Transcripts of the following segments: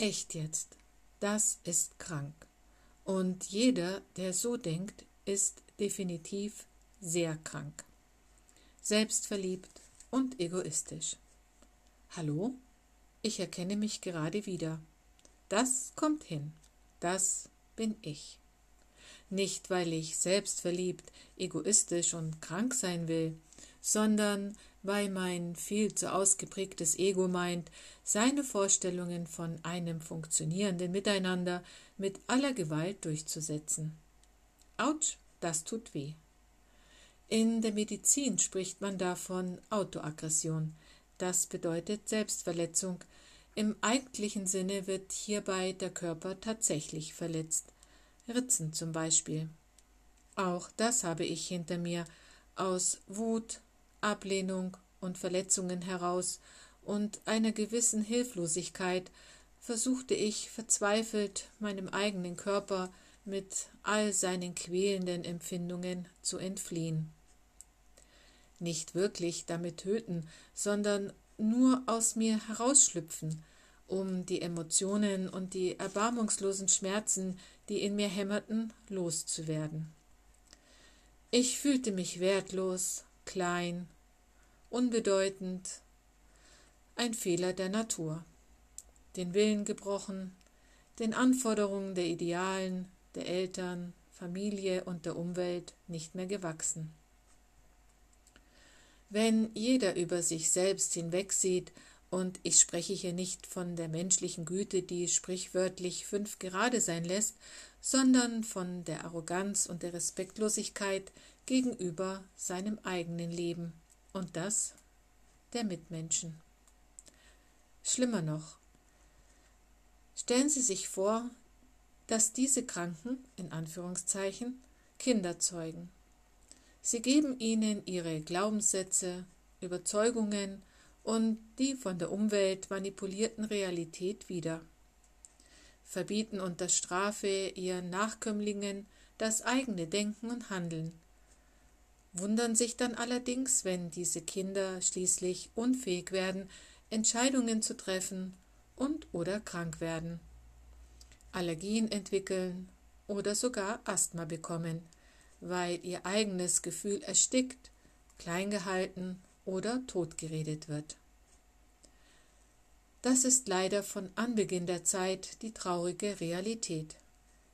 Echt jetzt, das ist krank. Und jeder, der so denkt, ist definitiv sehr krank. Selbstverliebt und egoistisch. Hallo? Ich erkenne mich gerade wieder. Das kommt hin. Das bin ich. Nicht, weil ich selbstverliebt, egoistisch und krank sein will, sondern weil mein viel zu ausgeprägtes Ego meint, seine Vorstellungen von einem funktionierenden Miteinander mit aller Gewalt durchzusetzen. Autsch, das tut weh. In der Medizin spricht man davon Autoaggression. Das bedeutet Selbstverletzung. Im eigentlichen Sinne wird hierbei der Körper tatsächlich verletzt. Ritzen zum Beispiel. Auch das habe ich hinter mir aus Wut, Ablehnung und Verletzungen heraus und einer gewissen Hilflosigkeit versuchte ich verzweifelt meinem eigenen Körper mit all seinen quälenden Empfindungen zu entfliehen. Nicht wirklich damit töten, sondern nur aus mir herausschlüpfen, um die Emotionen und die erbarmungslosen Schmerzen, die in mir hämmerten, loszuwerden. Ich fühlte mich wertlos, klein, unbedeutend, ein Fehler der Natur, den Willen gebrochen, den Anforderungen der Idealen, der Eltern, Familie und der Umwelt nicht mehr gewachsen. Wenn jeder über sich selbst hinwegsieht, und ich spreche hier nicht von der menschlichen Güte, die sprichwörtlich fünf gerade sein lässt, sondern von der Arroganz und der Respektlosigkeit gegenüber seinem eigenen Leben und das der Mitmenschen. Schlimmer noch, stellen Sie sich vor, dass diese Kranken, in Anführungszeichen, Kinder zeugen. Sie geben ihnen ihre Glaubenssätze, Überzeugungen und die von der Umwelt manipulierten Realität wieder, verbieten unter Strafe ihren Nachkömmlingen das eigene Denken und Handeln, wundern sich dann allerdings, wenn diese Kinder schließlich unfähig werden, Entscheidungen zu treffen und oder krank werden, Allergien entwickeln oder sogar Asthma bekommen, weil ihr eigenes Gefühl erstickt, klein gehalten oder totgeredet wird. Das ist leider von Anbeginn der Zeit die traurige Realität.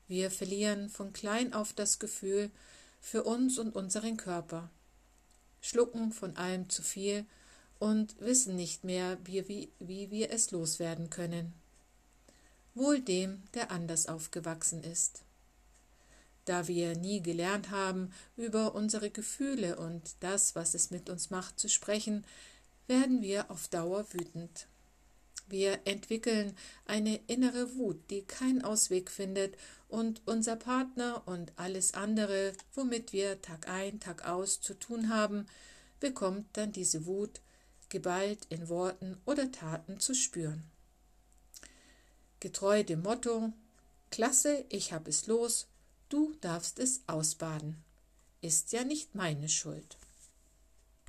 Wir verlieren von klein auf das Gefühl für uns und unseren Körper, schlucken von allem zu viel und wissen nicht mehr, wie, wie, wie wir es loswerden können. Wohl dem, der anders aufgewachsen ist. Da wir nie gelernt haben, über unsere Gefühle und das, was es mit uns macht, zu sprechen, werden wir auf Dauer wütend. Wir entwickeln eine innere Wut, die keinen Ausweg findet, und unser Partner und alles andere, womit wir Tag ein, Tag aus zu tun haben, bekommt dann diese Wut geballt in Worten oder Taten zu spüren. Getreu dem Motto Klasse, ich hab es los, du darfst es ausbaden, ist ja nicht meine Schuld.